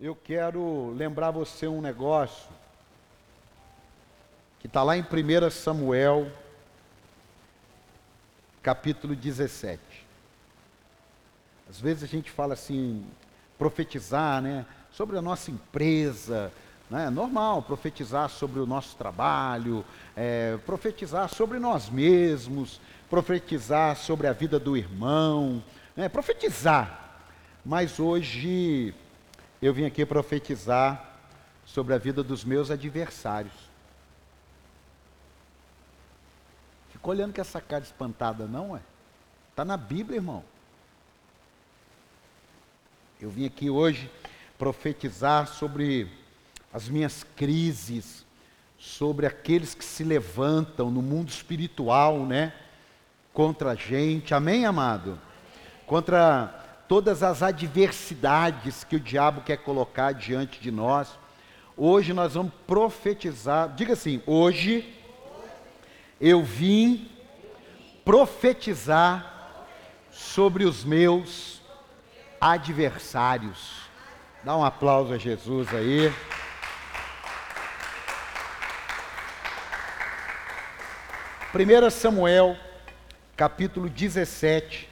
eu quero lembrar você um negócio que está lá em 1 Samuel, capítulo 17. Às vezes a gente fala assim, profetizar, né? Sobre a nossa empresa, né? é normal profetizar sobre o nosso trabalho, é, profetizar sobre nós mesmos, profetizar sobre a vida do irmão, né? profetizar. Mas hoje eu vim aqui profetizar sobre a vida dos meus adversários. Ficou olhando com essa cara espantada, não é? Está na Bíblia, irmão. Eu vim aqui hoje profetizar sobre as minhas crises, sobre aqueles que se levantam no mundo espiritual, né? Contra a gente. Amém, amado? Contra todas as adversidades que o diabo quer colocar diante de nós. Hoje nós vamos profetizar. Diga assim: hoje eu vim profetizar sobre os meus adversários. Dá um aplauso a Jesus aí. Primeira Samuel, capítulo 17,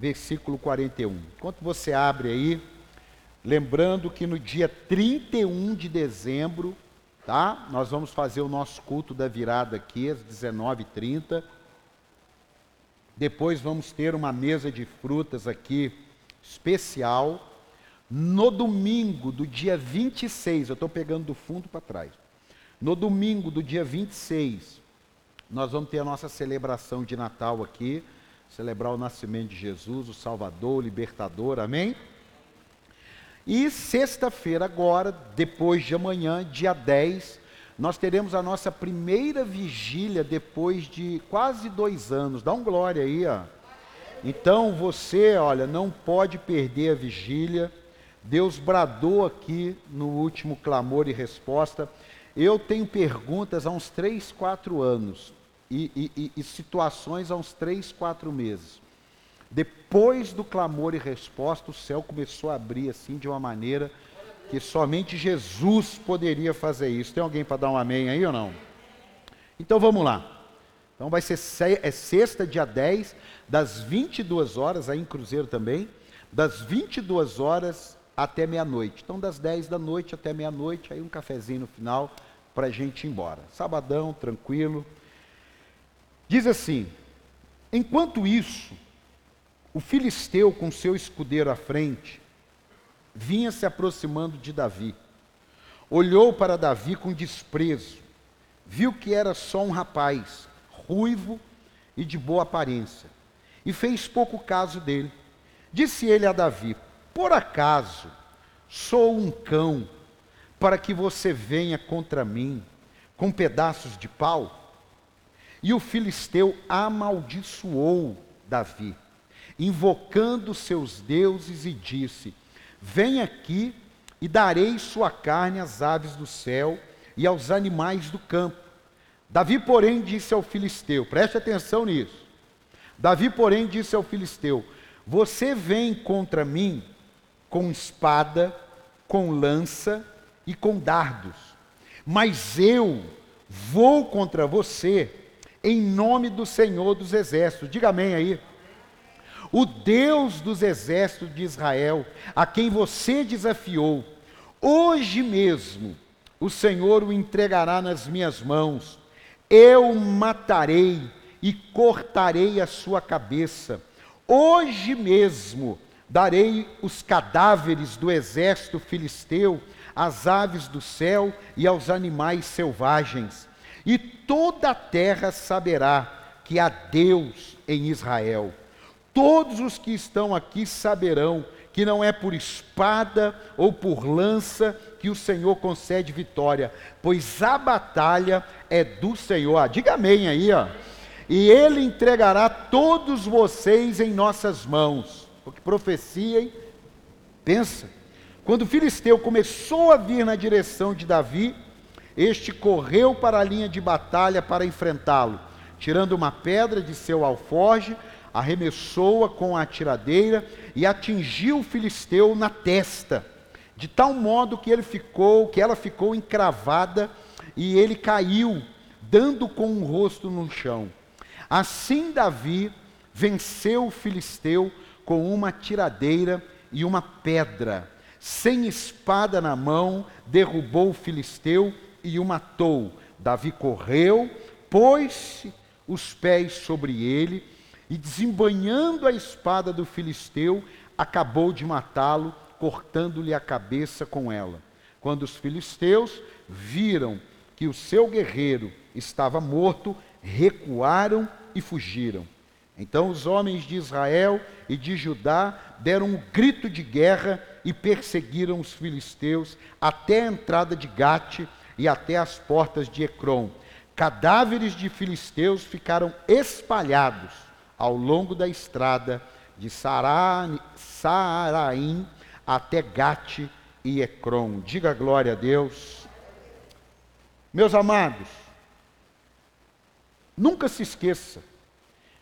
versículo 41. Enquanto você abre aí, lembrando que no dia 31 de dezembro, tá? Nós vamos fazer o nosso culto da virada aqui às 19h30. Depois vamos ter uma mesa de frutas aqui especial. No domingo do dia 26, eu estou pegando do fundo para trás. No domingo do dia 26, nós vamos ter a nossa celebração de Natal aqui celebrar o nascimento de Jesus, o Salvador, o Libertador, amém? E sexta-feira, agora, depois de amanhã, dia 10, nós teremos a nossa primeira vigília depois de quase dois anos. Dá um glória aí, ó. Então você, olha, não pode perder a vigília. Deus bradou aqui no último clamor e resposta. Eu tenho perguntas há uns três, quatro anos e, e, e situações há uns três, quatro meses. Depois do clamor e resposta, o céu começou a abrir assim de uma maneira que somente Jesus poderia fazer isso. Tem alguém para dar um amém aí ou não? Então vamos lá. Então vai ser é sexta, dia 10, das 22 horas, aí em Cruzeiro também, das 22 horas até meia-noite. Então das 10 da noite até meia-noite, aí um cafezinho no final para a gente ir embora. Sabadão, tranquilo. Diz assim: enquanto isso, o filisteu, com seu escudeiro à frente, vinha se aproximando de Davi. Olhou para Davi com desprezo, viu que era só um rapaz, ruivo e de boa aparência, e fez pouco caso dele. Disse ele a Davi: Por acaso sou um cão para que você venha contra mim com pedaços de pau? E o filisteu amaldiçoou Davi, invocando seus deuses, e disse: Vem aqui e darei sua carne às aves do céu e aos animais do campo. Davi, porém, disse ao filisteu: preste atenção nisso. Davi, porém, disse ao filisteu: Você vem contra mim com espada, com lança e com dardos, mas eu vou contra você em nome do Senhor dos Exércitos. Diga amém aí. O Deus dos exércitos de Israel, a quem você desafiou, hoje mesmo o Senhor o entregará nas minhas mãos. Eu matarei e cortarei a sua cabeça. Hoje mesmo darei os cadáveres do exército filisteu às aves do céu e aos animais selvagens e toda a terra saberá que há Deus em Israel. Todos os que estão aqui saberão que não é por espada ou por lança que o Senhor concede vitória, pois a batalha é do Senhor. Ah, diga amém aí, ó. E ele entregará todos vocês em nossas mãos. Porque profecia, hein? Pensa. Quando o filisteu começou a vir na direção de Davi, este correu para a linha de batalha para enfrentá-lo, tirando uma pedra de seu alforge, arremessou-a com a tiradeira e atingiu o filisteu na testa, de tal modo que ele ficou, que ela ficou encravada e ele caiu, dando com o rosto no chão. Assim Davi venceu o filisteu com uma tiradeira e uma pedra. Sem espada na mão, derrubou o filisteu e o matou. Davi correu, pôs os pés sobre ele e, desembanhando a espada do filisteu, acabou de matá-lo, cortando-lhe a cabeça com ela. Quando os filisteus viram que o seu guerreiro estava morto, recuaram e fugiram. Então os homens de Israel e de Judá deram um grito de guerra e perseguiram os filisteus até a entrada de Gate e até as portas de Ecrom. Cadáveres de filisteus ficaram espalhados ao longo da estrada de Saraim até Gate e Ecrom. Diga glória a Deus. Meus amados, nunca se esqueça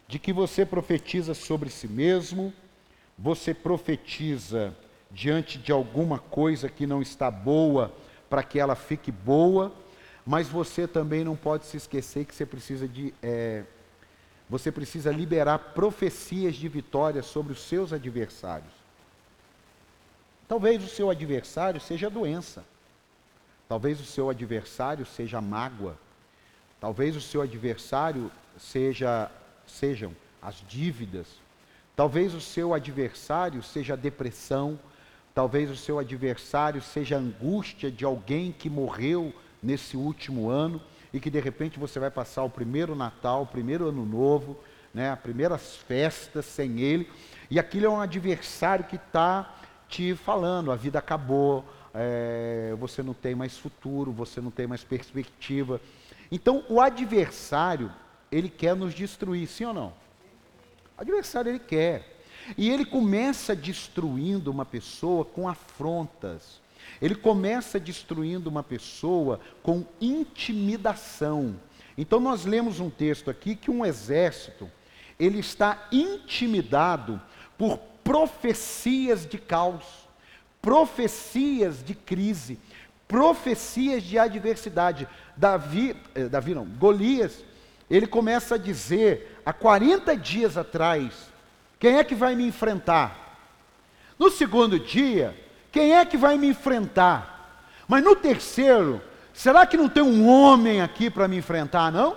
de que você profetiza sobre si mesmo, você profetiza diante de alguma coisa que não está boa para que ela fique boa, mas você também não pode se esquecer que você precisa de é, você precisa liberar profecias de vitória sobre os seus adversários. Talvez o seu adversário seja a doença. Talvez o seu adversário seja a mágoa. Talvez o seu adversário seja sejam as dívidas. Talvez o seu adversário seja a depressão, talvez o seu adversário seja a angústia de alguém que morreu nesse último ano e que de repente você vai passar o primeiro Natal, o primeiro Ano Novo, né, as primeiras festas sem ele, e aquilo é um adversário que está te falando: a vida acabou, é, você não tem mais futuro, você não tem mais perspectiva. Então, o adversário, ele quer nos destruir, sim ou não? O adversário ele quer. E ele começa destruindo uma pessoa com afrontas. Ele começa destruindo uma pessoa com intimidação. Então nós lemos um texto aqui que um exército, ele está intimidado por profecias de caos, profecias de crise, profecias de adversidade. Davi, eh, Davi não, Golias, ele começa a dizer, há 40 dias atrás, quem é que vai me enfrentar? No segundo dia, quem é que vai me enfrentar? Mas no terceiro, será que não tem um homem aqui para me enfrentar, não?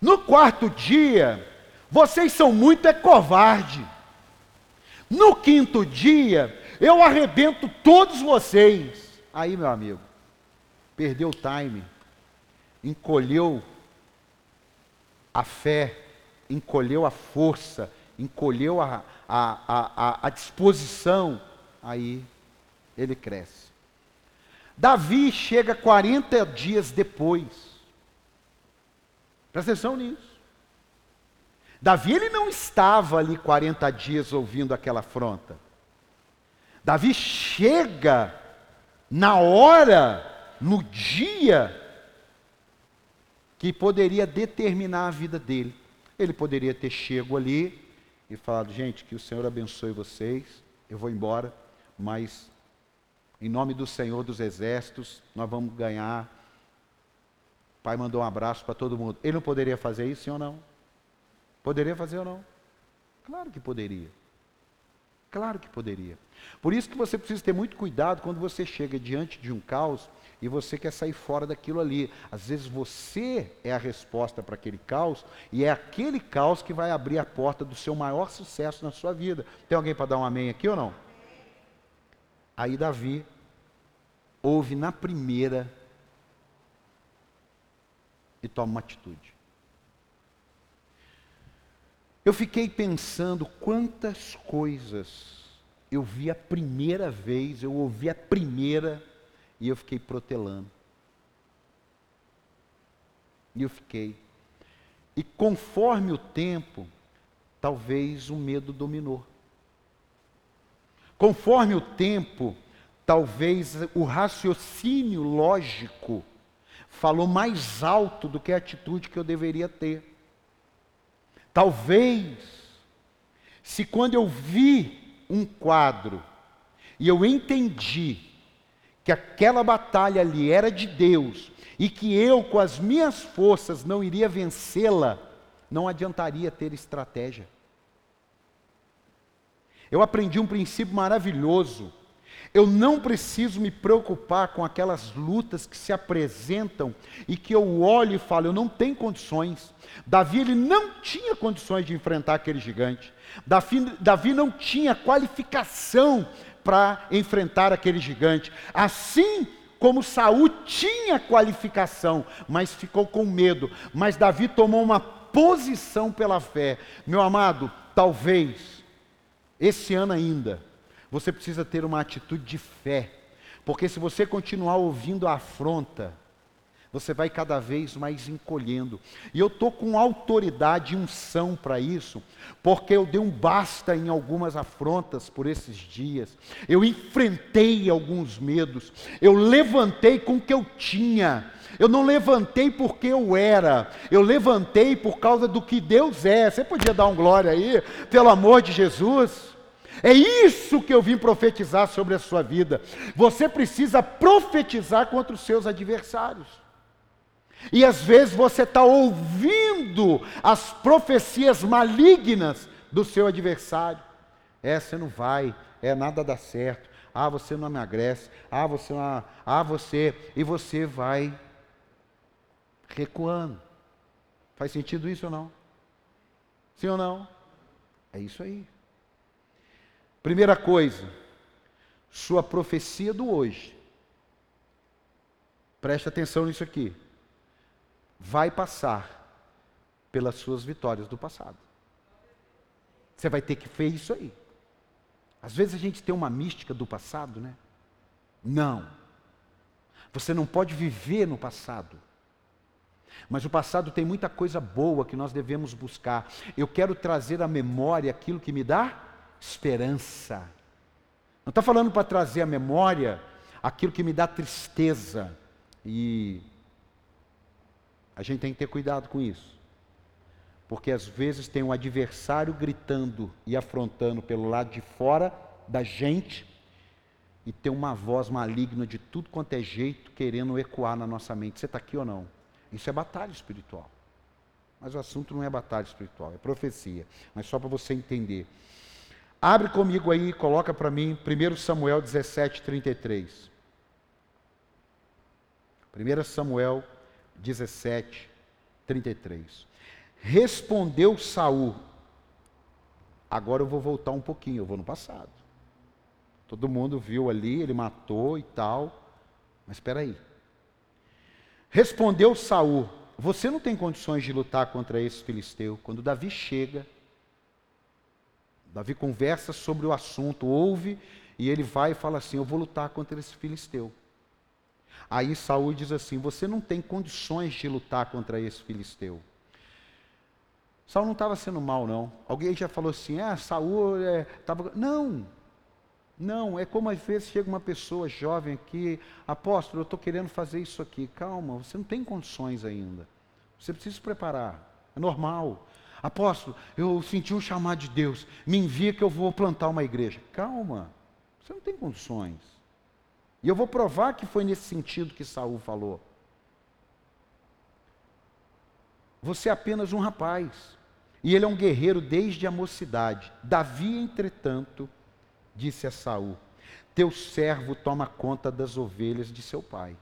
No quarto dia, vocês são muito é covarde. No quinto dia, eu arrebento todos vocês. Aí, meu amigo, perdeu o time encolheu a fé, encolheu a força, encolheu a, a, a, a disposição, aí ele cresce. Davi chega 40 dias depois. Presta atenção nisso. Davi ele não estava ali 40 dias ouvindo aquela afronta. Davi chega na hora, no dia que poderia determinar a vida dele. Ele poderia ter chego ali e falado: gente, que o Senhor abençoe vocês, eu vou embora, mas em nome do Senhor dos Exércitos, nós vamos ganhar. O pai mandou um abraço para todo mundo. Ele não poderia fazer isso, sim ou não? Poderia fazer ou não? Claro que poderia. Claro que poderia. Por isso que você precisa ter muito cuidado quando você chega diante de um caos e você quer sair fora daquilo ali. Às vezes você é a resposta para aquele caos e é aquele caos que vai abrir a porta do seu maior sucesso na sua vida. Tem alguém para dar um amém aqui ou não? Aí Davi ouve na primeira e toma uma atitude. Eu fiquei pensando quantas coisas eu vi a primeira vez, eu ouvi a primeira e eu fiquei protelando. E eu fiquei. E conforme o tempo, talvez o medo dominou. Conforme o tempo, talvez o raciocínio lógico falou mais alto do que a atitude que eu deveria ter. Talvez, se quando eu vi um quadro e eu entendi que aquela batalha ali era de Deus e que eu, com as minhas forças, não iria vencê-la, não adiantaria ter estratégia. Eu aprendi um princípio maravilhoso. Eu não preciso me preocupar com aquelas lutas que se apresentam e que eu olho e falo, eu não tenho condições. Davi ele não tinha condições de enfrentar aquele gigante. Davi, Davi não tinha qualificação para enfrentar aquele gigante. Assim como Saul tinha qualificação, mas ficou com medo. Mas Davi tomou uma posição pela fé. Meu amado, talvez esse ano ainda você precisa ter uma atitude de fé. Porque se você continuar ouvindo a afronta, você vai cada vez mais encolhendo. E eu estou com autoridade e unção para isso, porque eu dei um basta em algumas afrontas por esses dias. Eu enfrentei alguns medos, eu levantei com o que eu tinha. Eu não levantei porque eu era, eu levantei por causa do que Deus é. Você podia dar um glória aí, pelo amor de Jesus? É isso que eu vim profetizar sobre a sua vida. Você precisa profetizar contra os seus adversários. E às vezes você está ouvindo as profecias malignas do seu adversário. É, você não vai, é nada dá certo. Ah, você não emagrece. Ah, você não, ah, você e você vai recuando. Faz sentido isso ou não? Sim ou não? É isso aí. Primeira coisa, sua profecia do hoje. Preste atenção nisso aqui vai passar pelas suas vitórias do passado. Você vai ter que ver isso aí. Às vezes a gente tem uma mística do passado, né? Não. Você não pode viver no passado. Mas o passado tem muita coisa boa que nós devemos buscar. Eu quero trazer à memória aquilo que me dá esperança. Não está falando para trazer à memória aquilo que me dá tristeza e a gente tem que ter cuidado com isso. Porque às vezes tem um adversário gritando e afrontando pelo lado de fora da gente, e tem uma voz maligna de tudo quanto é jeito querendo ecoar na nossa mente. Você está aqui ou não? Isso é batalha espiritual. Mas o assunto não é batalha espiritual, é profecia. Mas só para você entender. Abre comigo aí, coloca para mim 1 Samuel 17, 33. 1 Samuel 17, 33. Respondeu Saul. Agora eu vou voltar um pouquinho, eu vou no passado. Todo mundo viu ali, ele matou e tal. Mas espera aí. Respondeu Saul: Você não tem condições de lutar contra esse filisteu. Quando Davi chega, Davi conversa sobre o assunto, ouve e ele vai e fala assim: Eu vou lutar contra esse filisteu. Aí Saul diz assim: Você não tem condições de lutar contra esse filisteu. Saul não estava sendo mal, não. Alguém já falou assim: Ah, Saul. É, não, não. É como às vezes chega uma pessoa jovem aqui, apóstolo, eu estou querendo fazer isso aqui. Calma, você não tem condições ainda. Você precisa se preparar. É normal. Apóstolo, eu senti um chamado de Deus. Me envia que eu vou plantar uma igreja. Calma. Você não tem condições. E eu vou provar que foi nesse sentido que Saul falou. Você é apenas um rapaz. E ele é um guerreiro desde a mocidade. Davi, entretanto, disse a Saul: Teu servo toma conta das ovelhas de seu pai.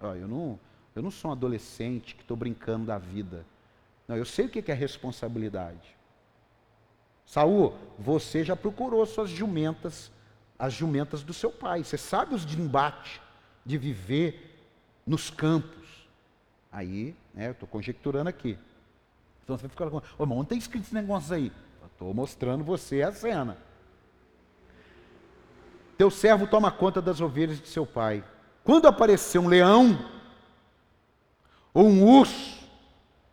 eu, não, eu não sou um adolescente que estou brincando da vida. Não, eu sei o que é responsabilidade. Saul, você já procurou suas jumentas as jumentas do seu pai. Você sabe os de embate, de viver nos campos. Aí, né, eu estou conjecturando aqui. Então você ficar com, ô irmão, onde tem escrito esse negócio aí? Estou mostrando você a cena. Teu servo toma conta das ovelhas de seu pai. Quando aparecer um leão ou um urso,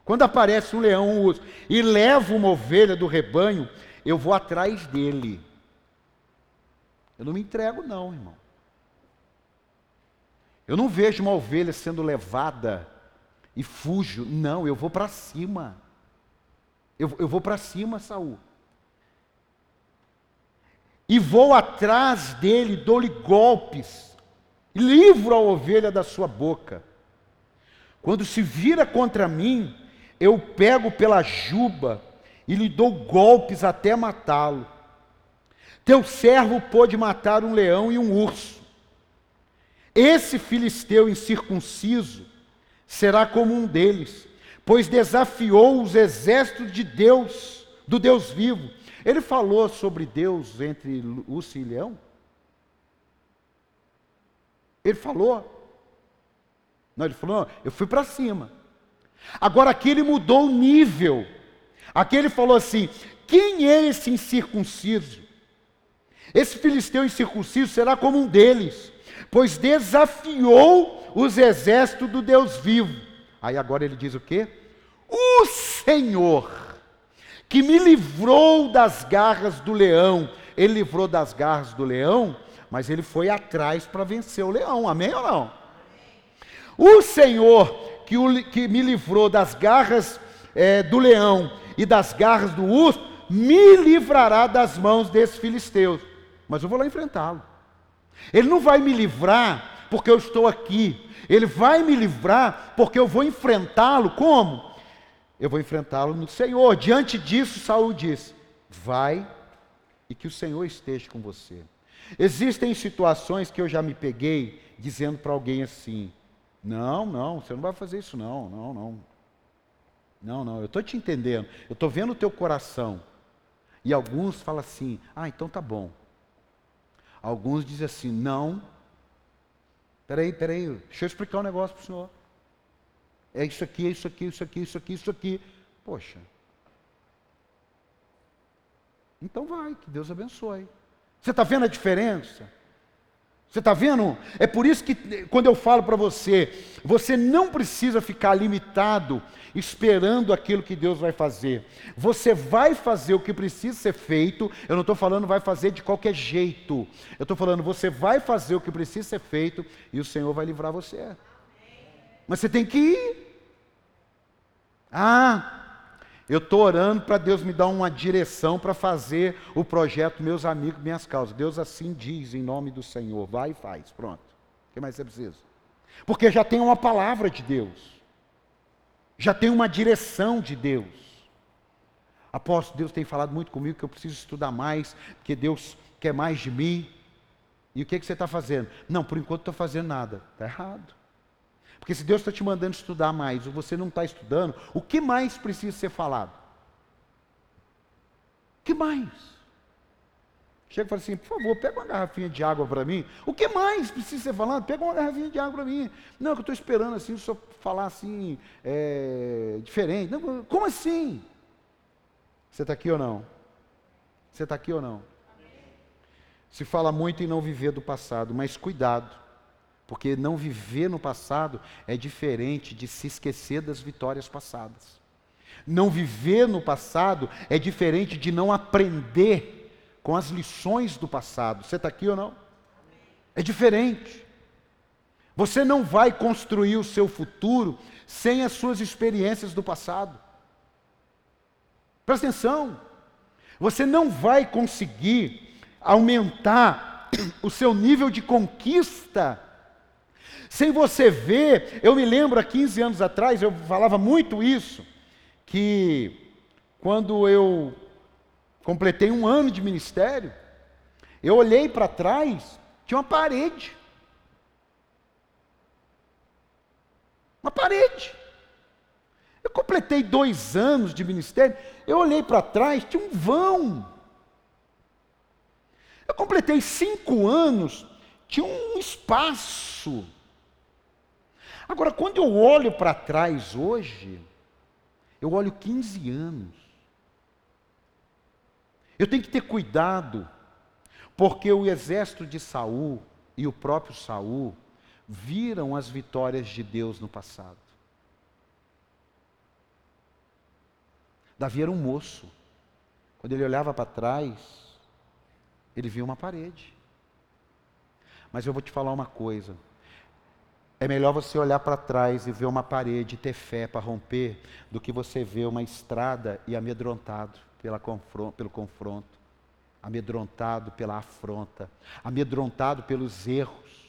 quando aparece um leão ou um urso e leva uma ovelha do rebanho, eu vou atrás dele eu não me entrego, não, irmão. Eu não vejo uma ovelha sendo levada e fujo. Não, eu vou para cima. Eu, eu vou para cima, Saul. E vou atrás dele, dou-lhe golpes, livro a ovelha da sua boca. Quando se vira contra mim, eu pego pela juba e lhe dou golpes até matá-lo. Teu servo pôde matar um leão e um urso. Esse filisteu incircunciso será como um deles, pois desafiou os exércitos de Deus, do Deus vivo. Ele falou sobre Deus entre urso e leão? Ele falou. Não, ele falou, não, eu fui para cima. Agora aqui ele mudou o nível. Aqui ele falou assim: quem é esse incircunciso? Esse filisteu incircunciso será como um deles, pois desafiou os exércitos do Deus vivo. Aí agora ele diz o quê? O Senhor, que me livrou das garras do leão, ele livrou das garras do leão, mas ele foi atrás para vencer o leão, amém ou não? O Senhor que, o, que me livrou das garras é, do leão e das garras do urso, me livrará das mãos desses filisteus mas eu vou lá enfrentá-lo. Ele não vai me livrar porque eu estou aqui. Ele vai me livrar porque eu vou enfrentá-lo. Como? Eu vou enfrentá-lo no Senhor. Diante disso, Saul disse: Vai e que o Senhor esteja com você. Existem situações que eu já me peguei dizendo para alguém assim: Não, não, você não vai fazer isso, não, não, não. Não, não, eu estou te entendendo, eu estou vendo o teu coração. E alguns falam assim: Ah, então tá bom. Alguns dizem assim: não. Peraí, peraí, deixa eu explicar um negócio para o senhor. É isso aqui, é isso aqui, isso aqui, isso aqui, isso aqui. Poxa. Então vai, que Deus abençoe. Você está vendo a diferença? Você está vendo? É por isso que quando eu falo para você, você não precisa ficar limitado esperando aquilo que Deus vai fazer. Você vai fazer o que precisa ser feito. Eu não estou falando vai fazer de qualquer jeito. Eu estou falando você vai fazer o que precisa ser feito e o Senhor vai livrar você. Mas você tem que ir. Ah, eu estou orando para Deus me dar uma direção para fazer o projeto Meus Amigos, Minhas Causas. Deus assim diz em nome do Senhor. Vai e faz. Pronto. O que mais você precisa? Porque já tem uma palavra de Deus. Já tem uma direção de Deus. Apóstolo, Deus tem falado muito comigo que eu preciso estudar mais, porque Deus quer mais de mim. E o que, que você está fazendo? Não, por enquanto estou fazendo nada. Está errado. Porque se Deus está te mandando estudar mais, ou você não está estudando, o que mais precisa ser falado? O que mais? Chega e fala assim, por favor, pega uma garrafinha de água para mim. O que mais precisa ser falado? Pega uma garrafinha de água para mim. Não, que eu estou esperando assim, senhor falar assim, é, diferente. Não, como assim? Você está aqui ou não? Você está aqui ou não? Se fala muito em não viver do passado, mas cuidado. Porque não viver no passado é diferente de se esquecer das vitórias passadas. Não viver no passado é diferente de não aprender com as lições do passado. Você está aqui ou não? É diferente. Você não vai construir o seu futuro sem as suas experiências do passado. Presta atenção. Você não vai conseguir aumentar o seu nível de conquista sem você ver, eu me lembro há 15 anos atrás, eu falava muito isso, que quando eu completei um ano de ministério, eu olhei para trás, tinha uma parede. Uma parede. Eu completei dois anos de ministério, eu olhei para trás, tinha um vão. Eu completei cinco anos, tinha um espaço. Agora, quando eu olho para trás hoje, eu olho 15 anos. Eu tenho que ter cuidado, porque o exército de Saul e o próprio Saul viram as vitórias de Deus no passado. Davi era um moço. Quando ele olhava para trás, ele via uma parede. Mas eu vou te falar uma coisa. É melhor você olhar para trás e ver uma parede e ter fé para romper, do que você ver uma estrada e amedrontado pela pelo confronto, amedrontado pela afronta, amedrontado pelos erros.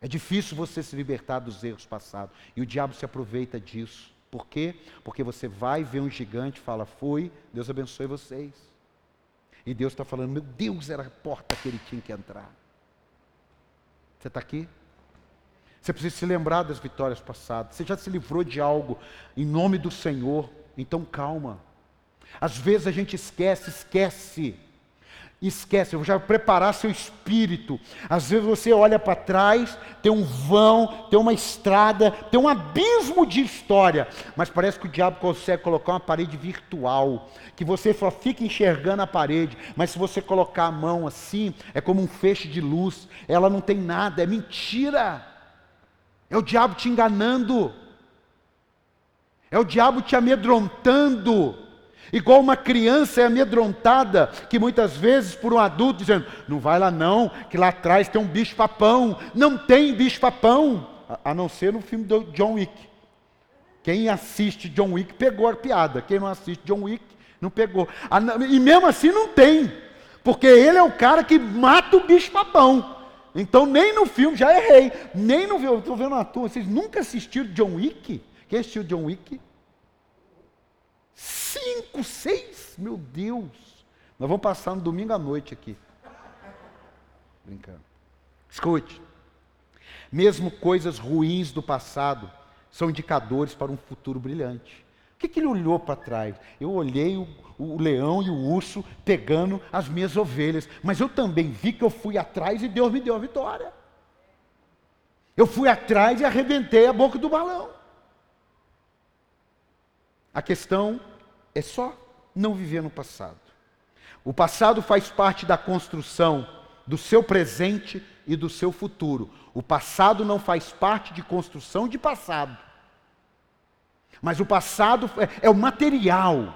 É difícil você se libertar dos erros passados. E o diabo se aproveita disso. Por quê? Porque você vai ver um gigante fala, fui, Deus abençoe vocês. E Deus está falando, meu Deus, era a porta que ele tinha que entrar. Você está aqui? Você precisa se lembrar das vitórias passadas. Você já se livrou de algo em nome do Senhor. Então calma. Às vezes a gente esquece, esquece. Esquece, eu já preparar seu espírito. Às vezes você olha para trás, tem um vão, tem uma estrada, tem um abismo de história, mas parece que o diabo consegue colocar uma parede virtual, que você só fica enxergando a parede, mas se você colocar a mão assim, é como um feixe de luz, ela não tem nada, é mentira. É o diabo te enganando. É o diabo te amedrontando. Igual uma criança é amedrontada, que muitas vezes por um adulto dizendo: não vai lá não, que lá atrás tem um bicho-papão. Não tem bicho-papão, a não ser no filme do John Wick. Quem assiste John Wick pegou a piada, quem não assiste John Wick não pegou. E mesmo assim não tem, porque ele é o cara que mata o bicho-papão. Então, nem no filme, já errei, nem no filme, estou vendo uma turma, vocês nunca assistiram John Wick? Quem assistiu John Wick? Cinco, seis? Meu Deus! Nós vamos passar no domingo à noite aqui. Brincando. Escute. Mesmo coisas ruins do passado são indicadores para um futuro brilhante. O que, que ele olhou para trás? Eu olhei o, o, leão e o urso pegando as minhas ovelhas, mas eu também vi que eu fui atrás e Deus me deu a vitória. Eu fui atrás e arrebentei a boca do balão. A questão é só não viver no passado. O passado faz parte da construção do seu presente e do seu futuro. O passado não faz parte de construção de passado. Mas o passado é, é o material.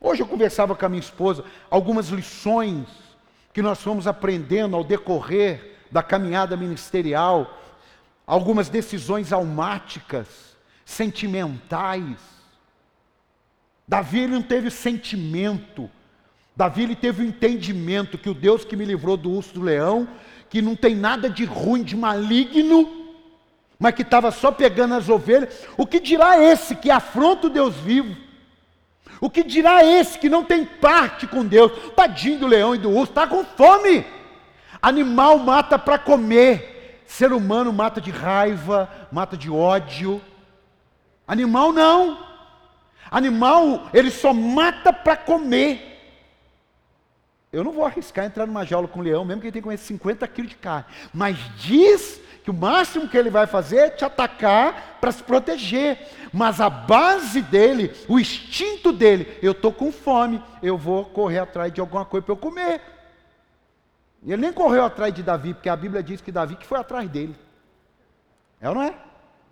Hoje eu conversava com a minha esposa algumas lições que nós fomos aprendendo ao decorrer da caminhada ministerial, algumas decisões almáticas, sentimentais. Davi ele não teve sentimento, Davi ele teve o entendimento que o Deus que me livrou do urso do leão, que não tem nada de ruim, de maligno, mas que estava só pegando as ovelhas, o que dirá esse que afronta o Deus vivo? O que dirá esse que não tem parte com Deus? Tadinho do leão e do urso, está com fome. Animal mata para comer, ser humano mata de raiva, mata de ódio. Animal não. Animal, ele só mata para comer. Eu não vou arriscar entrar numa jaula com um leão, mesmo que ele tenha comer 50 quilos de carne. Mas diz que o máximo que ele vai fazer é te atacar para se proteger. Mas a base dele, o instinto dele, eu estou com fome, eu vou correr atrás de alguma coisa para eu comer. Ele nem correu atrás de Davi, porque a Bíblia diz que Davi que foi atrás dele. É ou não é?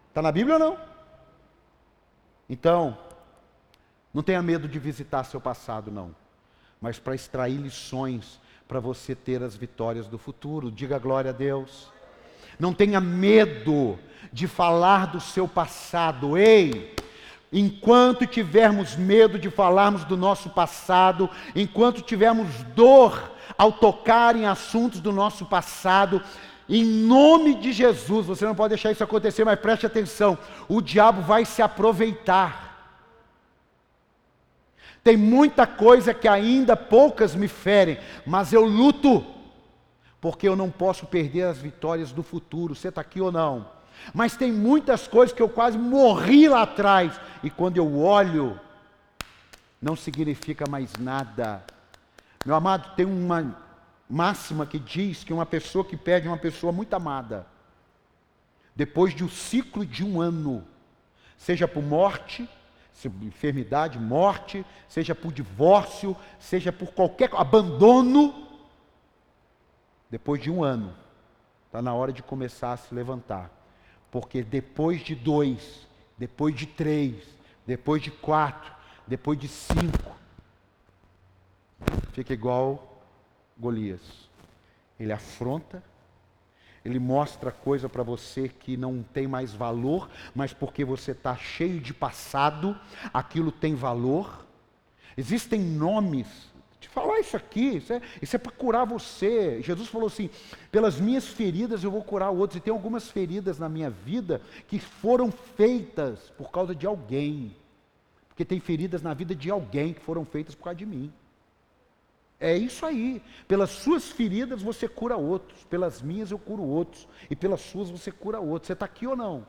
Está na Bíblia ou não? Então, não tenha medo de visitar seu passado, não. Mas para extrair lições, para você ter as vitórias do futuro. Diga glória a Deus. Não tenha medo de falar do seu passado. Ei, enquanto tivermos medo de falarmos do nosso passado, enquanto tivermos dor ao tocar em assuntos do nosso passado, em nome de Jesus, você não pode deixar isso acontecer, mas preste atenção: o diabo vai se aproveitar. Tem muita coisa que ainda poucas me ferem, mas eu luto porque eu não posso perder as vitórias do futuro. Você está aqui ou não? Mas tem muitas coisas que eu quase morri lá atrás, e quando eu olho, não significa mais nada. Meu amado, tem uma máxima que diz que uma pessoa que perde uma pessoa muito amada, depois de um ciclo de um ano, seja por morte, enfermidade, morte, seja por divórcio, seja por qualquer abandono, depois de um ano, está na hora de começar a se levantar. Porque depois de dois, depois de três, depois de quatro, depois de cinco, fica igual Golias. Ele afronta, Ele mostra coisa para você que não tem mais valor, mas porque você está cheio de passado, aquilo tem valor. Existem nomes. Te falar isso aqui, isso é, isso é para curar você. Jesus falou assim: pelas minhas feridas eu vou curar outros. E tem algumas feridas na minha vida que foram feitas por causa de alguém. Porque tem feridas na vida de alguém que foram feitas por causa de mim. É isso aí. Pelas suas feridas você cura outros, pelas minhas eu curo outros, e pelas suas você cura outros. Você está aqui ou não?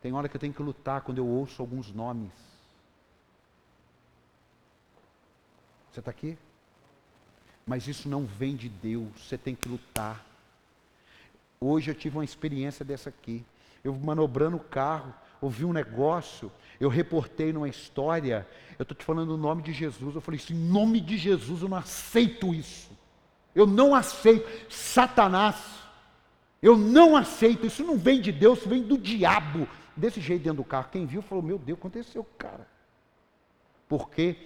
Tem hora que eu tenho que lutar quando eu ouço alguns nomes. Você está aqui? Mas isso não vem de Deus, você tem que lutar. Hoje eu tive uma experiência dessa aqui. Eu manobrando o carro, ouvi um negócio, eu reportei numa história, eu estou te falando o nome de Jesus, eu falei isso, em nome de Jesus eu não aceito isso. Eu não aceito. Satanás, eu não aceito, isso não vem de Deus, vem do diabo. Desse jeito dentro do carro. Quem viu falou, meu Deus, aconteceu, cara. Por quê?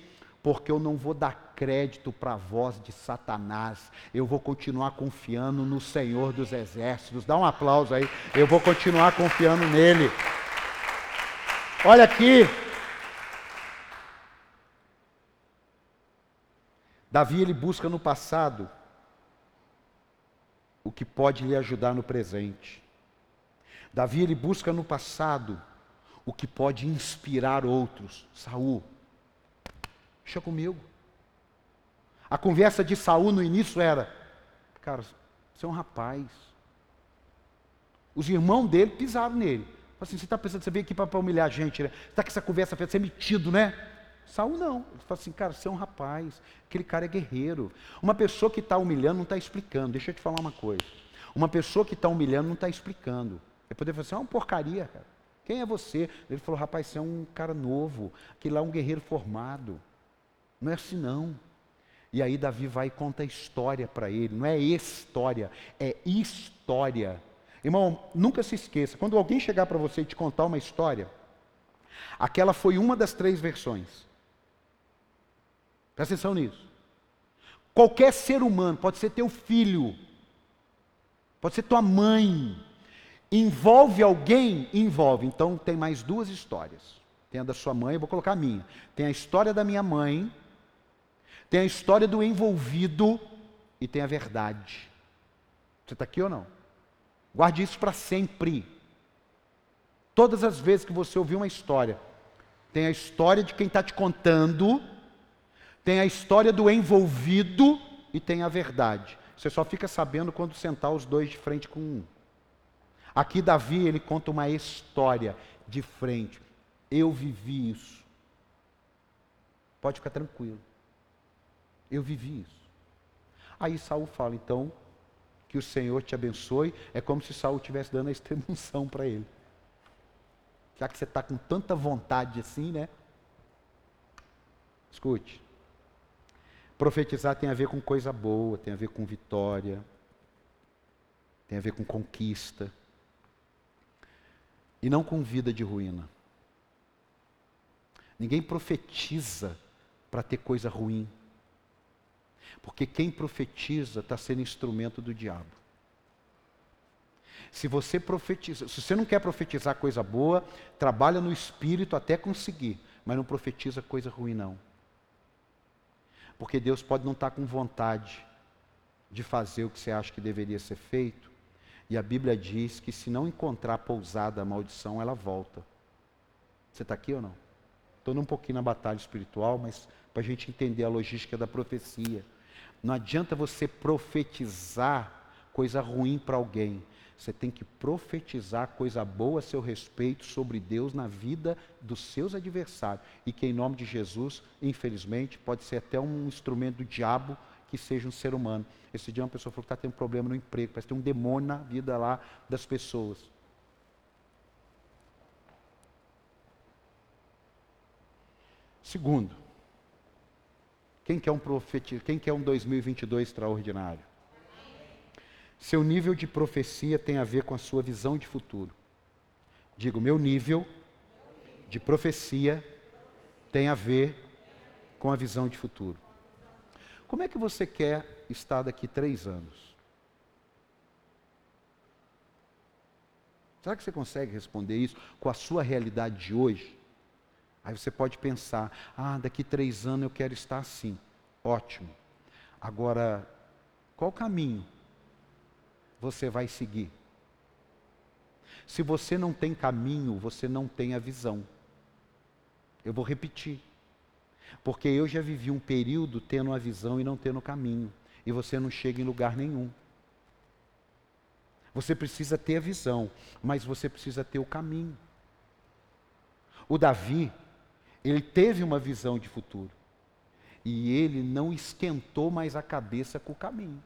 Porque eu não vou dar crédito para a voz de Satanás. Eu vou continuar confiando no Senhor dos Exércitos. Dá um aplauso aí. Eu vou continuar confiando nele. Olha aqui. Davi ele busca no passado o que pode lhe ajudar no presente. Davi ele busca no passado o que pode inspirar outros. Saul, deixa comigo. A conversa de Saul no início era: cara, você é um rapaz. Os irmãos dele pisaram nele assim, você está pensando, você veio aqui para humilhar a gente, né? Está com essa conversa para ser metido, né? Saul não. Ele fala assim, cara, você é um rapaz, aquele cara é guerreiro. Uma pessoa que está humilhando não está explicando. Deixa eu te falar uma coisa. Uma pessoa que está humilhando não está explicando. Ele poderia falar assim, é uma porcaria, cara. Quem é você? Ele falou, rapaz, você é um cara novo, aquele lá é um guerreiro formado. Não é assim não. E aí Davi vai e conta a história para ele. Não é história, é história. Irmão, nunca se esqueça, quando alguém chegar para você e te contar uma história, aquela foi uma das três versões. Presta atenção nisso. Qualquer ser humano, pode ser teu filho, pode ser tua mãe, envolve alguém? Envolve. Então tem mais duas histórias. Tem a da sua mãe, eu vou colocar a minha. Tem a história da minha mãe, tem a história do envolvido e tem a verdade. Você está aqui ou não? Guarde isso para sempre. Todas as vezes que você ouvir uma história, tem a história de quem está te contando, tem a história do envolvido e tem a verdade. Você só fica sabendo quando sentar os dois de frente com um. Aqui Davi, ele conta uma história de frente. Eu vivi isso. Pode ficar tranquilo. Eu vivi isso. Aí Saul fala, então, que o Senhor te abençoe. É como se Saul estivesse dando a extremunção para ele. Já que você está com tanta vontade assim, né? Escute. Profetizar tem a ver com coisa boa, tem a ver com vitória, tem a ver com conquista. E não com vida de ruína. Ninguém profetiza para ter coisa ruim. Porque quem profetiza está sendo instrumento do diabo. Se você profetiza, se você não quer profetizar coisa boa, trabalha no espírito até conseguir, mas não profetiza coisa ruim não. Porque Deus pode não estar tá com vontade de fazer o que você acha que deveria ser feito, e a Bíblia diz que se não encontrar pousada a maldição, ela volta. Você está aqui ou não? Estou um pouquinho na batalha espiritual, mas para a gente entender a logística da profecia. Não adianta você profetizar coisa ruim para alguém. Você tem que profetizar coisa boa a seu respeito sobre Deus na vida dos seus adversários. E que, em nome de Jesus, infelizmente, pode ser até um instrumento do diabo que seja um ser humano. Esse dia uma pessoa falou que está tendo problema no emprego, parece ter um demônio na vida lá das pessoas. Segundo, quem quer um profetia? Quem quer um 2022 extraordinário? Seu nível de profecia tem a ver com a sua visão de futuro. Digo, meu nível de profecia tem a ver com a visão de futuro. Como é que você quer estar daqui três anos? Será que você consegue responder isso com a sua realidade de hoje? Aí você pode pensar: ah, daqui três anos eu quero estar assim. Ótimo. Agora, qual caminho você vai seguir? Se você não tem caminho, você não tem a visão. Eu vou repetir. Porque eu já vivi um período tendo a visão e não tendo caminho. E você não chega em lugar nenhum. Você precisa ter a visão, mas você precisa ter o caminho. O Davi, ele teve uma visão de futuro. E ele não esquentou mais a cabeça com o caminho.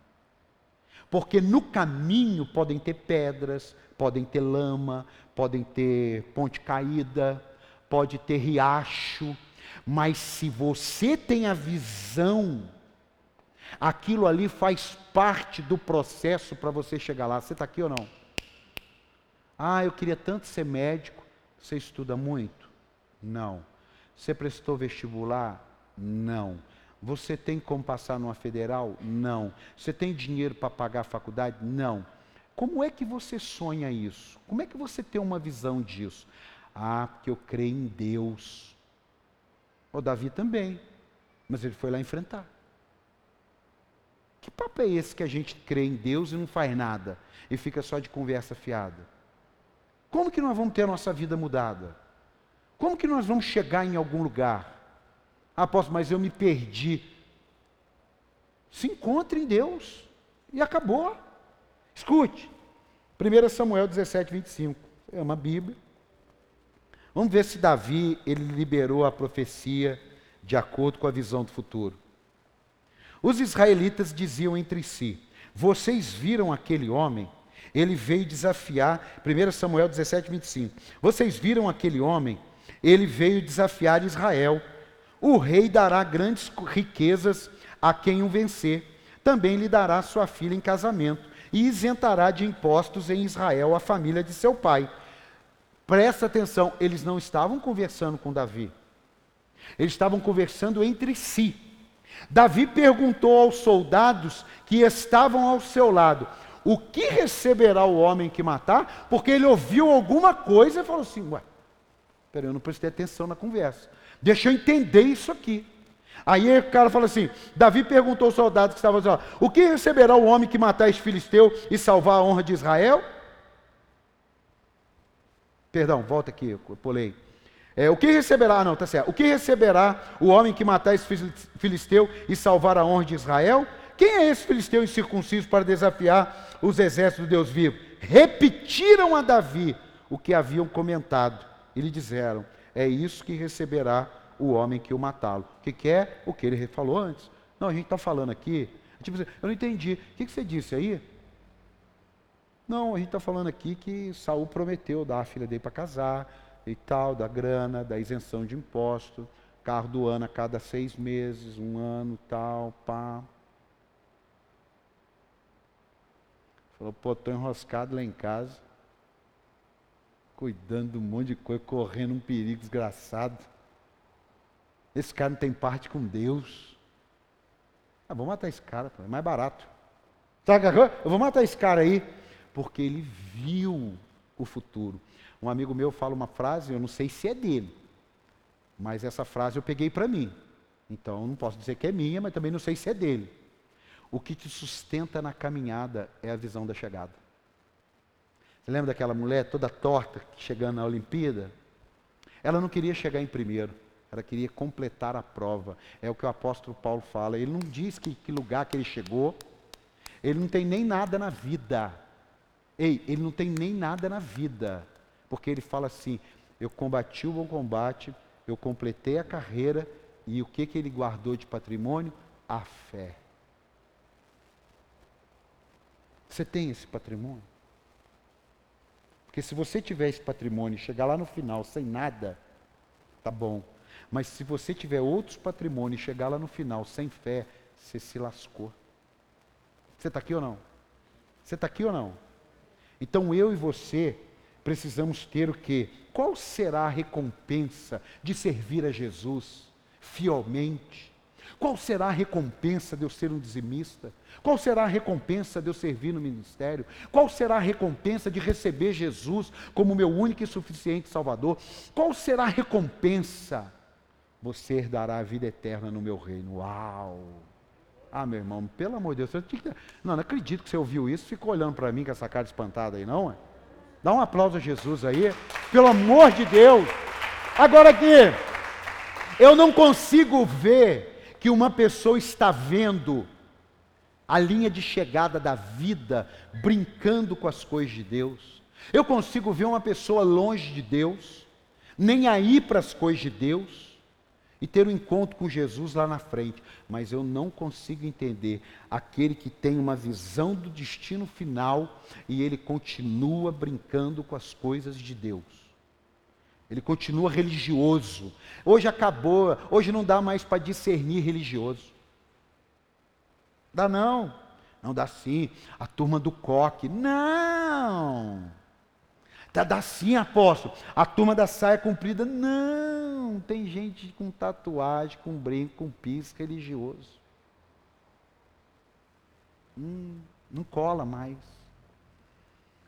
Porque no caminho podem ter pedras, podem ter lama, podem ter ponte caída, pode ter riacho, mas se você tem a visão, aquilo ali faz parte do processo para você chegar lá. Você está aqui ou não? Ah, eu queria tanto ser médico. Você estuda muito? Não. Você prestou vestibular? Não. Você tem como passar numa federal? Não. Você tem dinheiro para pagar a faculdade? Não. Como é que você sonha isso? Como é que você tem uma visão disso? Ah, porque eu creio em Deus. O Davi também, mas ele foi lá enfrentar. Que papo é esse que a gente crê em Deus e não faz nada e fica só de conversa fiada? Como que nós vamos ter a nossa vida mudada? Como que nós vamos chegar em algum lugar? Ah, apóstolo, mas eu me perdi. Se encontre em Deus. E acabou. Escute. 1 Samuel 17, 25. É uma Bíblia. Vamos ver se Davi ele liberou a profecia de acordo com a visão do futuro. Os israelitas diziam entre si: Vocês viram aquele homem? Ele veio desafiar, 1 Samuel 17, 25. Vocês viram aquele homem? Ele veio desafiar Israel. O rei dará grandes riquezas a quem o vencer. Também lhe dará sua filha em casamento e isentará de impostos em Israel a família de seu pai. Presta atenção, eles não estavam conversando com Davi. Eles estavam conversando entre si. Davi perguntou aos soldados que estavam ao seu lado: O que receberá o homem que matar? Porque ele ouviu alguma coisa e falou assim: Ué, peraí, eu não prestei atenção na conversa. Deixa eu entender isso aqui. Aí o cara fala assim: Davi perguntou aos soldados que estavam lá: O que receberá o homem que matar esse filisteu e salvar a honra de Israel? Perdão, volta aqui, eu pulei. É, o que receberá, ah, não, tá certo. O que receberá o homem que matar esse filisteu e salvar a honra de Israel? Quem é esse filisteu incircunciso para desafiar os exércitos do Deus vivo? Repetiram a Davi o que haviam comentado e lhe disseram: É isso que receberá o homem que o matá-lo. O que, é? O que ele falou antes. Não, a gente está falando aqui. Tipo assim, eu não entendi. O que, que você disse aí? Não, a gente está falando aqui que Saul prometeu dar a filha dele para casar e tal, da grana, da isenção de imposto, carro do ano a cada seis meses, um ano, tal, pá. Falou, pô, estou enroscado lá em casa, cuidando de um monte de coisa, correndo um perigo desgraçado. Esse cara não tem parte com Deus. Ah, vou matar esse cara, é mais barato. Sabe que Eu vou matar esse cara aí, porque ele viu o futuro. Um amigo meu fala uma frase, eu não sei se é dele, mas essa frase eu peguei para mim. Então não posso dizer que é minha, mas também não sei se é dele. O que te sustenta na caminhada é a visão da chegada. Lembra daquela mulher toda torta chegando na Olimpíada? Ela não queria chegar em primeiro. Ela queria completar a prova. É o que o apóstolo Paulo fala. Ele não diz que, que lugar que ele chegou. Ele não tem nem nada na vida. Ei, ele não tem nem nada na vida. Porque ele fala assim: eu combati o bom combate, eu completei a carreira, e o que, que ele guardou de patrimônio? A fé. Você tem esse patrimônio? Porque se você tiver esse patrimônio e chegar lá no final sem nada, tá bom. Mas se você tiver outros patrimônios e chegar lá no final sem fé, você se lascou. Você está aqui ou não? Você está aqui ou não? Então eu e você precisamos ter o quê? Qual será a recompensa de servir a Jesus fielmente? Qual será a recompensa de eu ser um dizimista? Qual será a recompensa de eu servir no ministério? Qual será a recompensa de receber Jesus como meu único e suficiente Salvador? Qual será a recompensa? Você herdará a vida eterna no meu reino. Uau! Ah, meu irmão, pelo amor de Deus, que... não, não acredito que você ouviu isso, ficou olhando para mim com essa cara espantada aí, não é? Dá um aplauso a Jesus aí, pelo amor de Deus. Agora aqui, eu não consigo ver que uma pessoa está vendo a linha de chegada da vida brincando com as coisas de Deus. Eu consigo ver uma pessoa longe de Deus, nem aí para as coisas de Deus e ter um encontro com Jesus lá na frente, mas eu não consigo entender aquele que tem uma visão do destino final e ele continua brincando com as coisas de Deus. Ele continua religioso. Hoje acabou, hoje não dá mais para discernir religioso. Dá não. Não dá sim. A turma do coque. Não. Tá, dá sim, apóstolo. A turma da saia comprida. Não. Tem gente com tatuagem, com brinco, com pisca religioso. Hum, não cola mais.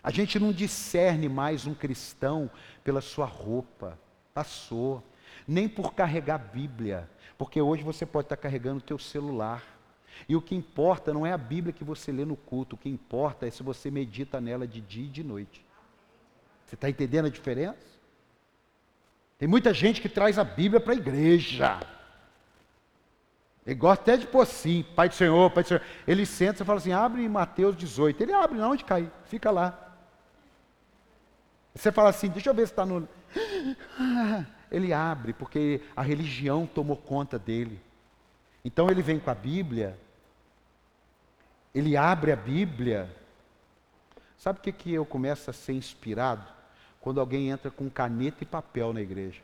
A gente não discerne mais um cristão pela sua roupa. Passou. Nem por carregar Bíblia. Porque hoje você pode estar carregando o teu celular. E o que importa não é a Bíblia que você lê no culto, o que importa é se você medita nela de dia e de noite. Você está entendendo a diferença? Tem muita gente que traz a Bíblia para a igreja. Ele gosta até de pôr assim, Pai do Senhor, Pai do Senhor. Ele senta e fala assim, abre Mateus 18. Ele abre, não, onde cai? Fica lá. Você fala assim, deixa eu ver se está no. Ele abre, porque a religião tomou conta dele. Então ele vem com a Bíblia, ele abre a Bíblia. Sabe o que, que eu começo a ser inspirado? Quando alguém entra com caneta e papel na igreja.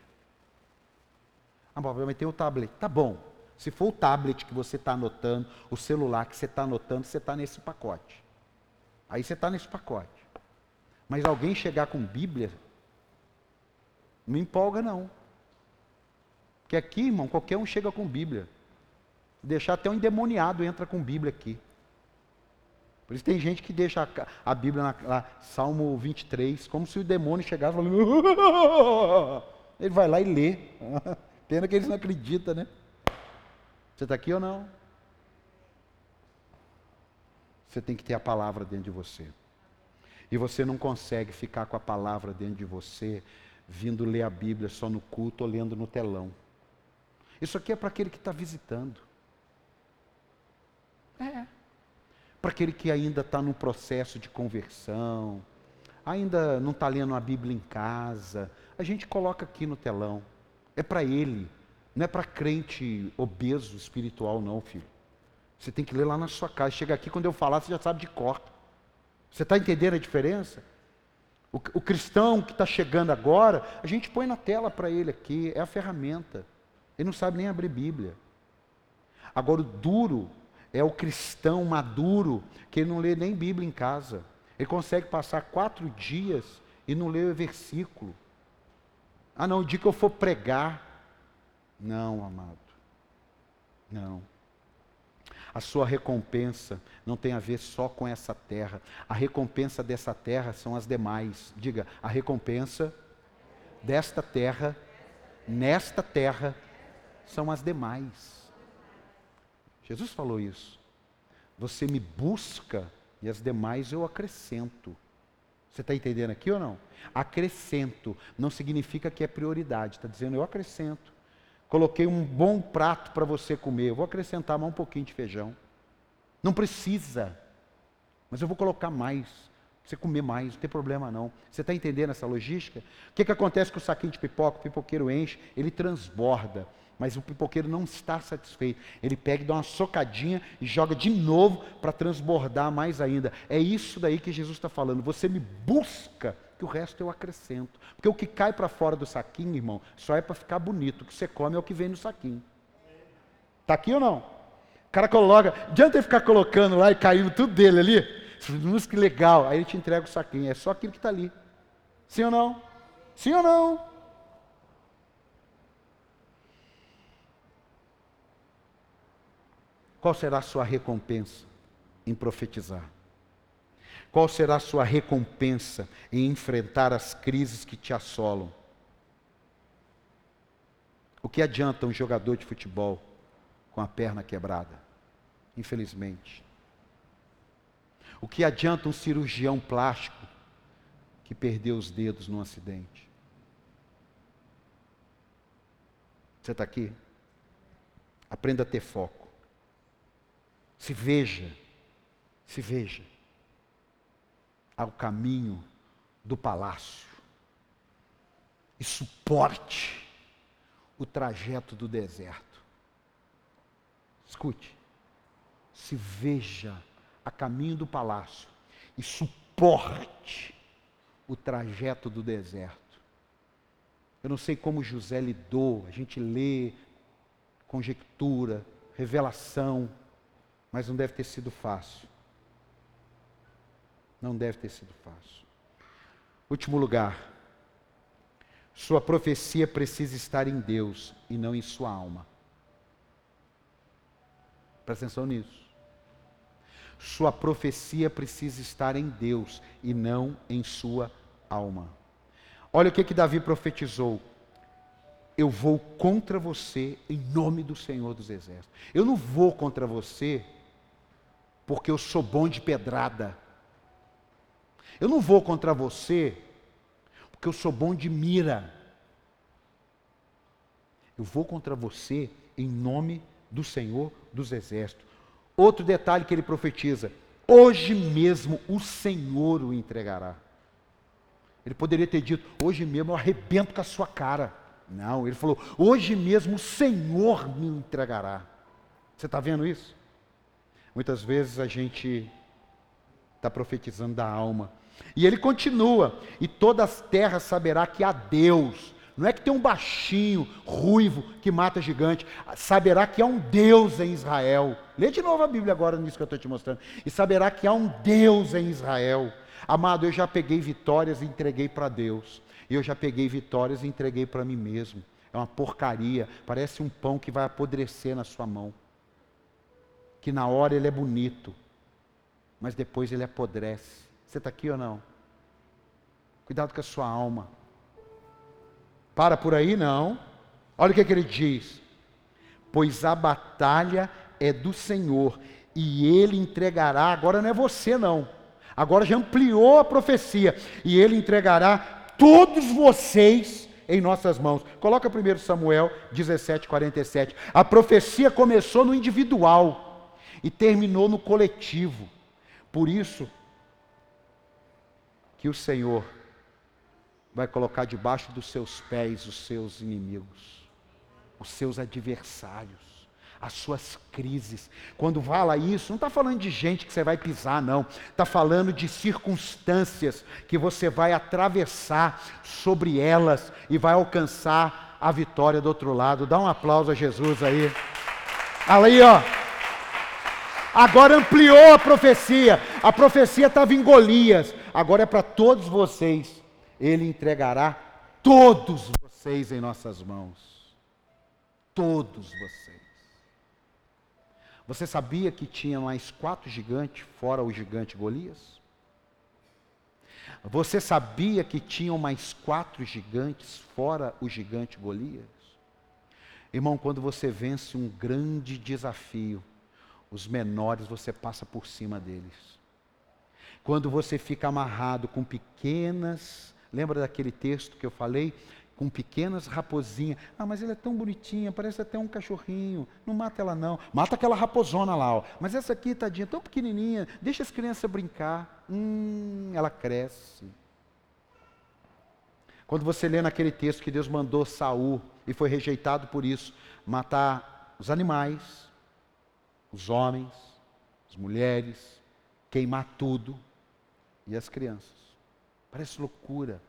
Ah, mas tem o tablet. Tá bom. Se for o tablet que você está anotando, o celular que você está anotando, você está nesse pacote. Aí você está nesse pacote. Mas alguém chegar com Bíblia, não me empolga não. Porque aqui, irmão, qualquer um chega com Bíblia. Deixar até um endemoniado entra com Bíblia aqui. Por isso tem gente que deixa a, a Bíblia na, lá, Salmo 23, como se o demônio chegasse falando. Ele vai lá e lê. Pena que eles não acreditam, né? Você está aqui ou não? Você tem que ter a palavra dentro de você. E você não consegue ficar com a palavra dentro de você, vindo ler a Bíblia só no culto ou lendo no telão. Isso aqui é para aquele que está visitando. É para aquele que ainda está no processo de conversão, ainda não está lendo a Bíblia em casa, a gente coloca aqui no telão. É para ele, não é para crente obeso espiritual, não, filho. Você tem que ler lá na sua casa. Chega aqui, quando eu falar, você já sabe de cor. Você está entendendo a diferença? O, o cristão que está chegando agora, a gente põe na tela para ele aqui, é a ferramenta. Ele não sabe nem abrir Bíblia. Agora, o duro é o cristão maduro que não lê nem Bíblia em casa. Ele consegue passar quatro dias e não lê o versículo. Ah, não, o dia que eu for pregar. Não, amado. Não. A sua recompensa não tem a ver só com essa terra. A recompensa dessa terra são as demais. Diga, a recompensa desta terra, nesta terra, são as demais. Jesus falou isso. Você me busca e as demais eu acrescento. Você está entendendo aqui ou não? Acrescento não significa que é prioridade, está dizendo eu acrescento. Coloquei um bom prato para você comer, eu vou acrescentar mais um pouquinho de feijão. Não precisa, mas eu vou colocar mais. Você comer mais, não tem problema não. Você está entendendo essa logística? O que, que acontece com o saquinho de pipoca? O pipoqueiro enche, ele transborda. Mas o pipoqueiro não está satisfeito. Ele pega e dá uma socadinha e joga de novo para transbordar mais ainda. É isso daí que Jesus está falando. Você me busca, que o resto eu acrescento. Porque o que cai para fora do saquinho, irmão, só é para ficar bonito. O que você come é o que vem no saquinho. Está aqui ou não? O cara coloca, adianta ele ficar colocando lá e caindo tudo dele ali. Música legal. Aí ele te entrega o saquinho. É só aquilo que está ali. Sim ou não? Sim ou não? Qual será a sua recompensa em profetizar? Qual será a sua recompensa em enfrentar as crises que te assolam? O que adianta um jogador de futebol com a perna quebrada? Infelizmente. O que adianta um cirurgião plástico que perdeu os dedos num acidente? Você está aqui? Aprenda a ter foco. Se veja, se veja ao caminho do palácio e suporte o trajeto do deserto. Escute, se veja a caminho do palácio e suporte o trajeto do deserto. Eu não sei como José lidou, a gente lê, conjectura, revelação, mas não deve ter sido fácil. Não deve ter sido fácil. Último lugar. Sua profecia precisa estar em Deus e não em sua alma. Presta atenção nisso. Sua profecia precisa estar em Deus e não em sua alma. Olha o que que Davi profetizou. Eu vou contra você em nome do Senhor dos Exércitos. Eu não vou contra você porque eu sou bom de pedrada. Eu não vou contra você porque eu sou bom de mira. Eu vou contra você em nome do Senhor dos Exércitos. Outro detalhe que ele profetiza: hoje mesmo o Senhor o entregará. Ele poderia ter dito: hoje mesmo eu arrebento com a sua cara. Não, ele falou: hoje mesmo o Senhor me entregará. Você está vendo isso? Muitas vezes a gente está profetizando da alma. E ele continua: e toda a terra saberá que há Deus. Não é que tem um baixinho, ruivo, que mata gigante. Saberá que há um Deus em Israel. Lê de novo a Bíblia agora nisso que eu estou te mostrando. E saberá que há um Deus em Israel. Amado, eu já peguei vitórias e entreguei para Deus. Eu já peguei vitórias e entreguei para mim mesmo. É uma porcaria. Parece um pão que vai apodrecer na sua mão. Que na hora ele é bonito, mas depois ele apodrece. Você está aqui ou não? Cuidado com a sua alma. Para por aí, não. Olha o que, é que ele diz. Pois a batalha é do Senhor, e ele entregará, agora não é você não, agora já ampliou a profecia, e ele entregará todos vocês em nossas mãos. Coloca 1 Samuel 17, 47. A profecia começou no individual e terminou no coletivo. Por isso, que o Senhor vai colocar debaixo dos seus pés os seus inimigos, os seus adversários, as suas crises. Quando fala isso, não está falando de gente que você vai pisar, não. Está falando de circunstâncias que você vai atravessar sobre elas e vai alcançar a vitória do outro lado. Dá um aplauso a Jesus aí. Ali, ó. Agora ampliou a profecia. A profecia estava em Golias agora é para todos vocês. Ele entregará todos vocês em nossas mãos. Todos vocês. Você sabia que tinha mais quatro gigantes, fora o gigante Golias? Você sabia que tinham mais quatro gigantes, fora o gigante Golias? Irmão, quando você vence um grande desafio, os menores você passa por cima deles. Quando você fica amarrado com pequenas, lembra daquele texto que eu falei? Com pequenas raposinhas. Ah, mas ela é tão bonitinha, parece até um cachorrinho. Não mata ela não. Mata aquela raposona lá, ó. Mas essa aqui, tadinha, tão pequenininha, deixa as crianças brincar. Hum, ela cresce. Quando você lê naquele texto que Deus mandou Saul e foi rejeitado por isso, matar os animais, os homens, as mulheres, queimar tudo e as crianças. Parece loucura,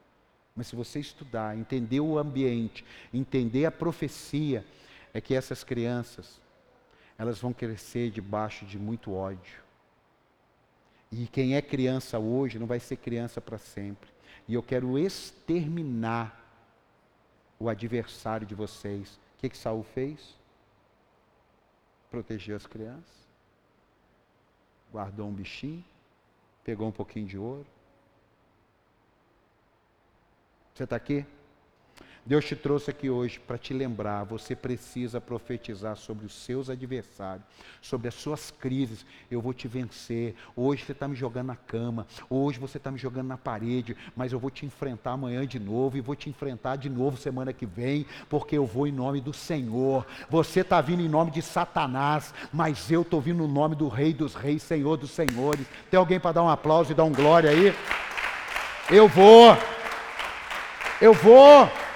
mas se você estudar, entender o ambiente, entender a profecia, é que essas crianças, elas vão crescer debaixo de muito ódio. E quem é criança hoje não vai ser criança para sempre. E eu quero exterminar o adversário de vocês. O que, que Saul fez? protegeu as crianças, guardou um bichinho, pegou um pouquinho de ouro. Você está aqui? Deus te trouxe aqui hoje para te lembrar, você precisa profetizar sobre os seus adversários, sobre as suas crises. Eu vou te vencer. Hoje você está me jogando na cama, hoje você está me jogando na parede, mas eu vou te enfrentar amanhã de novo e vou te enfrentar de novo semana que vem, porque eu vou em nome do Senhor. Você está vindo em nome de Satanás, mas eu estou vindo no nome do Rei dos Reis, Senhor dos Senhores. Tem alguém para dar um aplauso e dar um glória aí? Eu vou. Eu vou.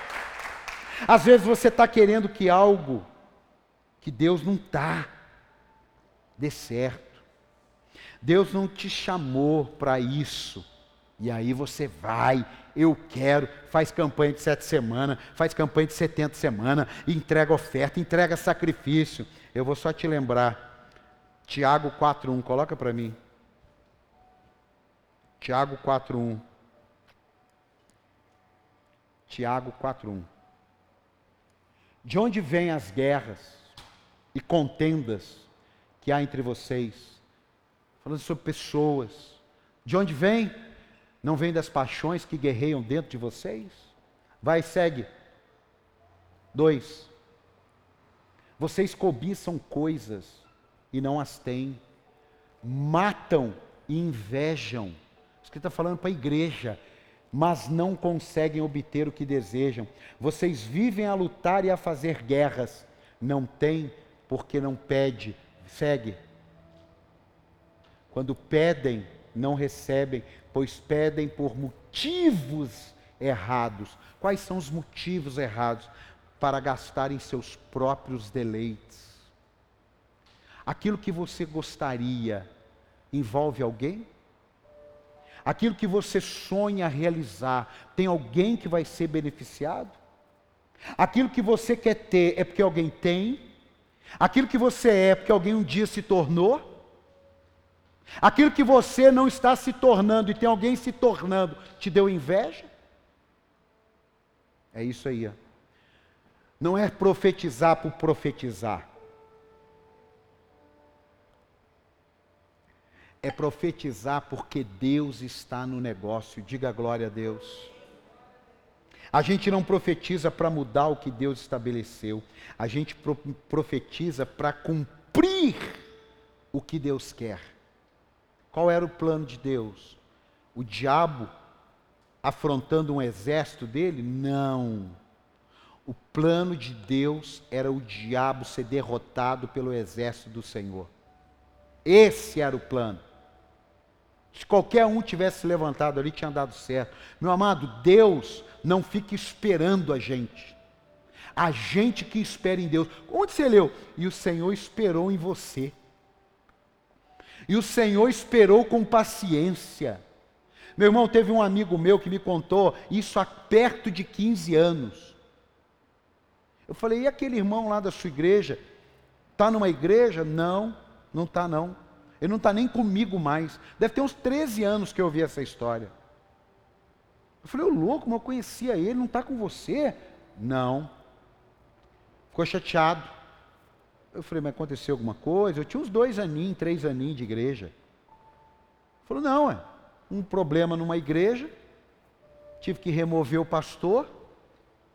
Às vezes você está querendo que algo que Deus não está dê certo. Deus não te chamou para isso. E aí você vai, eu quero, faz campanha de sete semanas, faz campanha de setenta semanas, entrega oferta, entrega sacrifício. Eu vou só te lembrar, Tiago 4.1, coloca para mim. Tiago 4.1. Tiago 4.1. De onde vêm as guerras e contendas que há entre vocês? Falando sobre pessoas. De onde vem? Não vem das paixões que guerreiam dentro de vocês? Vai, segue. Dois. Vocês cobiçam coisas e não as têm. Matam e invejam. Isso que está falando para a igreja mas não conseguem obter o que desejam. Vocês vivem a lutar e a fazer guerras, não têm porque não pede. Segue. Quando pedem, não recebem, pois pedem por motivos errados. Quais são os motivos errados? Para gastarem seus próprios deleites. Aquilo que você gostaria envolve alguém? Aquilo que você sonha realizar, tem alguém que vai ser beneficiado? Aquilo que você quer ter é porque alguém tem? Aquilo que você é é porque alguém um dia se tornou? Aquilo que você não está se tornando e tem alguém se tornando, te deu inveja? É isso aí. Ó. Não é profetizar por profetizar. É profetizar porque Deus está no negócio. Diga glória a Deus. A gente não profetiza para mudar o que Deus estabeleceu. A gente pro profetiza para cumprir o que Deus quer. Qual era o plano de Deus? O diabo afrontando um exército dele? Não. O plano de Deus era o diabo ser derrotado pelo exército do Senhor. Esse era o plano. Se qualquer um tivesse levantado ali, tinha dado certo. Meu amado, Deus não fica esperando a gente. A gente que espera em Deus. Onde você leu? E o Senhor esperou em você. E o Senhor esperou com paciência. Meu irmão, teve um amigo meu que me contou isso há perto de 15 anos. Eu falei, e aquele irmão lá da sua igreja? Está numa igreja? Não, não está não. Ele não está nem comigo mais. Deve ter uns 13 anos que eu ouvi essa história. Eu falei, ô louco, mas eu conhecia ele, não está com você? Não. Ficou chateado. Eu falei, mas aconteceu alguma coisa? Eu tinha uns dois aninhos, três aninhos de igreja. Falou, não, é um problema numa igreja, tive que remover o pastor,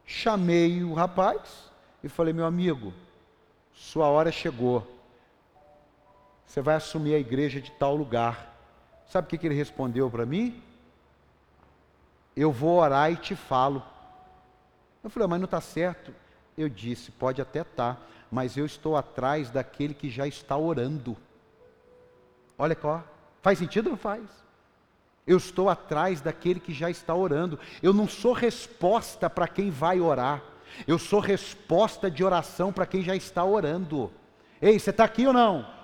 chamei o rapaz e falei, meu amigo, sua hora chegou. Você vai assumir a igreja de tal lugar. Sabe o que, ele respondeu para mim? Eu vou orar e te falo. Eu falei, mas não está certo. Eu disse, pode até estar, tá, mas eu estou atrás daquele que já está orando. Olha ó, faz sentido ou não faz? Eu estou atrás daquele que já está orando. Eu não sou resposta para quem vai orar. Eu sou resposta de oração para quem já está orando. Ei, você está aqui ou não?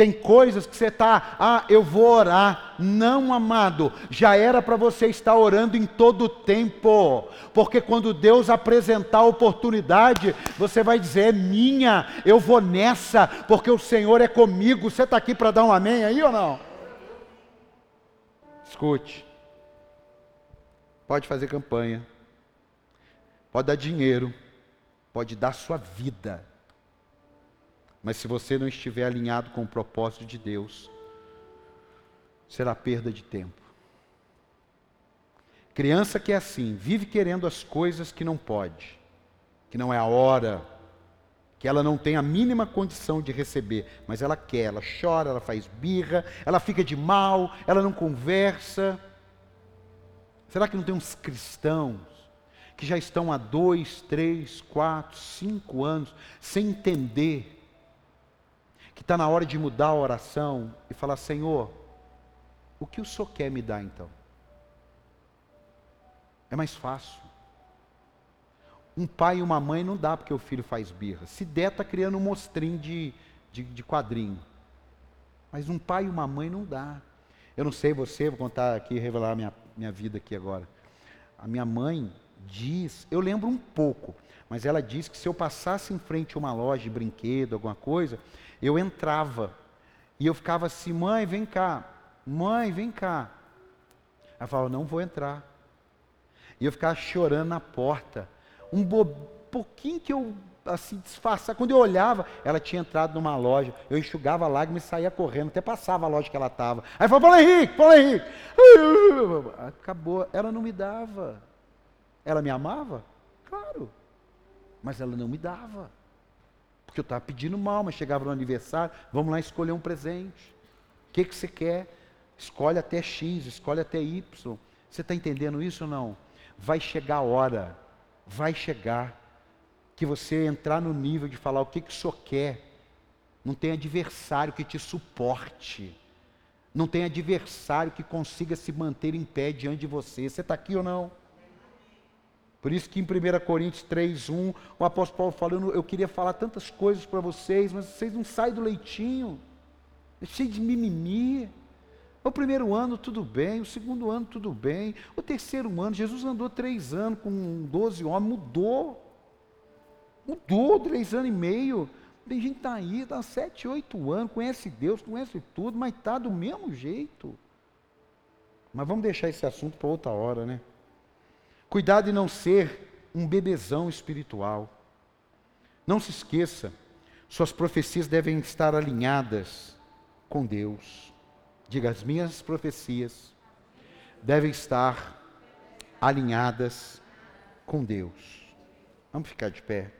Tem coisas que você está, ah, eu vou orar. Não, amado, já era para você estar orando em todo o tempo, porque quando Deus apresentar a oportunidade, você vai dizer: é minha, eu vou nessa, porque o Senhor é comigo. Você está aqui para dar um amém aí ou não? Escute, pode fazer campanha, pode dar dinheiro, pode dar sua vida mas se você não estiver alinhado com o propósito de Deus, será perda de tempo. Criança que é assim, vive querendo as coisas que não pode, que não é a hora, que ela não tem a mínima condição de receber, mas ela quer, ela chora, ela faz birra, ela fica de mal, ela não conversa. Será que não tem uns cristãos que já estão há dois, três, quatro, cinco anos sem entender que está na hora de mudar a oração e falar: Senhor, o que o Senhor quer me dar então? É mais fácil. Um pai e uma mãe não dá porque o filho faz birra. Se der, está criando um mostrinho de, de, de quadrinho. Mas um pai e uma mãe não dá. Eu não sei você, vou contar aqui, revelar minha, minha vida aqui agora. A minha mãe diz, eu lembro um pouco, mas ela diz que se eu passasse em frente a uma loja de brinquedo, alguma coisa, eu entrava. E eu ficava assim, mãe, vem cá. Mãe, vem cá. Ela falava, não vou entrar. E eu ficava chorando na porta. Um bo... pouquinho que eu assim disfarçar. Quando eu olhava, ela tinha entrado numa loja. Eu enxugava a lágrima e saía correndo, até passava a loja que ela estava. Aí falou, Paulo Henrique, Paulo Henrique. Acabou. Ela não me dava. Ela me amava? Claro. Mas ela não me dava. Porque eu estava pedindo mal, mas chegava no aniversário, vamos lá escolher um presente. O que, que você quer? Escolhe até X, escolhe até Y. Você está entendendo isso ou não? vai chegar a hora, vai chegar, que você entrar no nível de falar o que, que o senhor quer. Não tem adversário que te suporte. Não tem adversário que consiga se manter em pé diante de você. Você está aqui ou não? Por isso que em 1 Coríntios 3,1, o apóstolo Paulo falando, eu queria falar tantas coisas para vocês, mas vocês não saem do leitinho. É cheio de mimimi. O primeiro ano, tudo bem. O segundo ano, tudo bem. O terceiro ano, Jesus andou três anos com doze homens, mudou. Mudou três anos e meio. Tem gente que está aí, está sete, oito anos, conhece Deus, conhece tudo, mas está do mesmo jeito. Mas vamos deixar esse assunto para outra hora, né? Cuidado de não ser um bebezão espiritual. Não se esqueça, suas profecias devem estar alinhadas com Deus. Diga, as minhas profecias devem estar alinhadas com Deus. Vamos ficar de pé.